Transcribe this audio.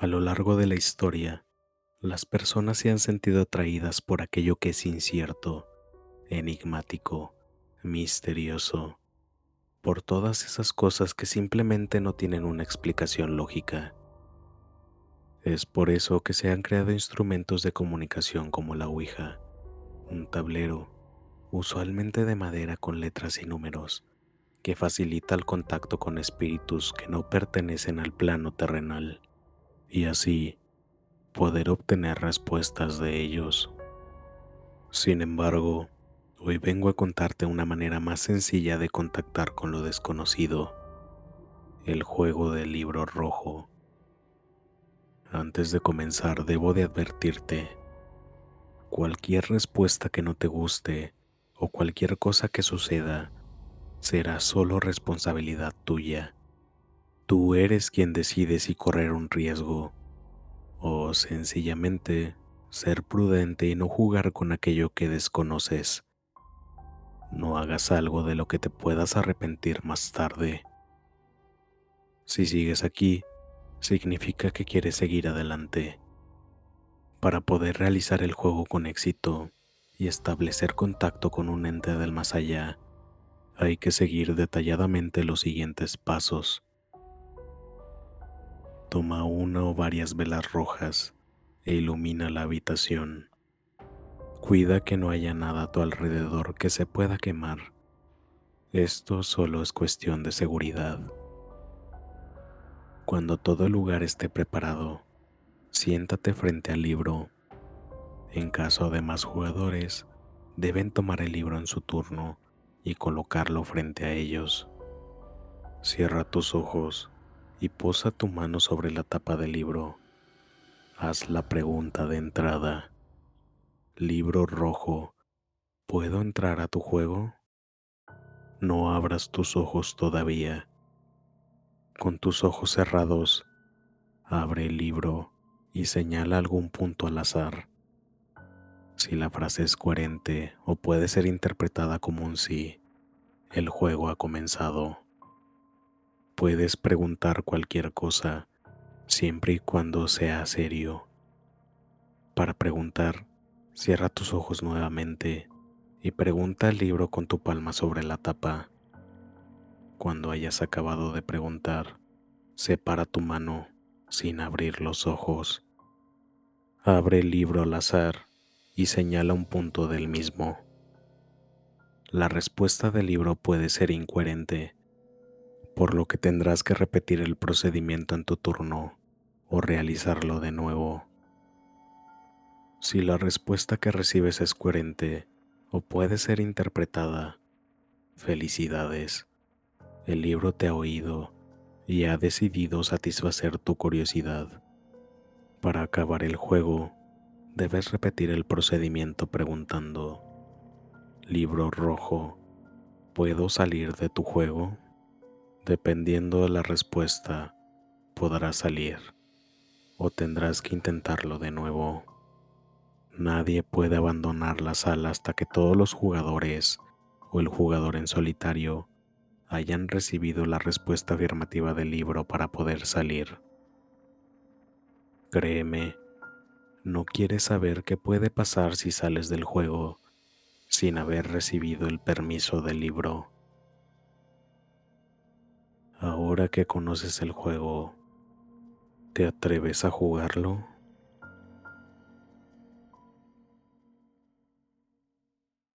A lo largo de la historia, las personas se han sentido atraídas por aquello que es incierto, enigmático, misterioso, por todas esas cosas que simplemente no tienen una explicación lógica. Es por eso que se han creado instrumentos de comunicación como la Ouija, un tablero, usualmente de madera con letras y números, que facilita el contacto con espíritus que no pertenecen al plano terrenal y así poder obtener respuestas de ellos. Sin embargo, hoy vengo a contarte una manera más sencilla de contactar con lo desconocido, el juego del libro rojo. Antes de comenzar, debo de advertirte, cualquier respuesta que no te guste o cualquier cosa que suceda será solo responsabilidad tuya Tú eres quien decide si correr un riesgo o sencillamente ser prudente y no jugar con aquello que desconoces. No hagas algo de lo que te puedas arrepentir más tarde. Si sigues aquí, significa que quieres seguir adelante. Para poder realizar el juego con éxito y establecer contacto con un ente del más allá, hay que seguir detalladamente los siguientes pasos. Toma una o varias velas rojas e ilumina la habitación. Cuida que no haya nada a tu alrededor que se pueda quemar. Esto solo es cuestión de seguridad. Cuando todo el lugar esté preparado, siéntate frente al libro. En caso de más jugadores, deben tomar el libro en su turno y colocarlo frente a ellos. Cierra tus ojos y posa tu mano sobre la tapa del libro. Haz la pregunta de entrada. Libro rojo, ¿puedo entrar a tu juego? No abras tus ojos todavía. Con tus ojos cerrados, abre el libro y señala algún punto al azar. Si la frase es coherente o puede ser interpretada como un sí, el juego ha comenzado. Puedes preguntar cualquier cosa siempre y cuando sea serio. Para preguntar, cierra tus ojos nuevamente y pregunta el libro con tu palma sobre la tapa. Cuando hayas acabado de preguntar, separa tu mano sin abrir los ojos. Abre el libro al azar y señala un punto del mismo. La respuesta del libro puede ser incoherente por lo que tendrás que repetir el procedimiento en tu turno o realizarlo de nuevo. Si la respuesta que recibes es coherente o puede ser interpretada, felicidades. El libro te ha oído y ha decidido satisfacer tu curiosidad. Para acabar el juego, debes repetir el procedimiento preguntando, libro rojo, ¿puedo salir de tu juego? Dependiendo de la respuesta, podrás salir o tendrás que intentarlo de nuevo. Nadie puede abandonar la sala hasta que todos los jugadores o el jugador en solitario hayan recibido la respuesta afirmativa del libro para poder salir. Créeme, no quieres saber qué puede pasar si sales del juego sin haber recibido el permiso del libro. Ahora que conoces el juego, ¿te atreves a jugarlo?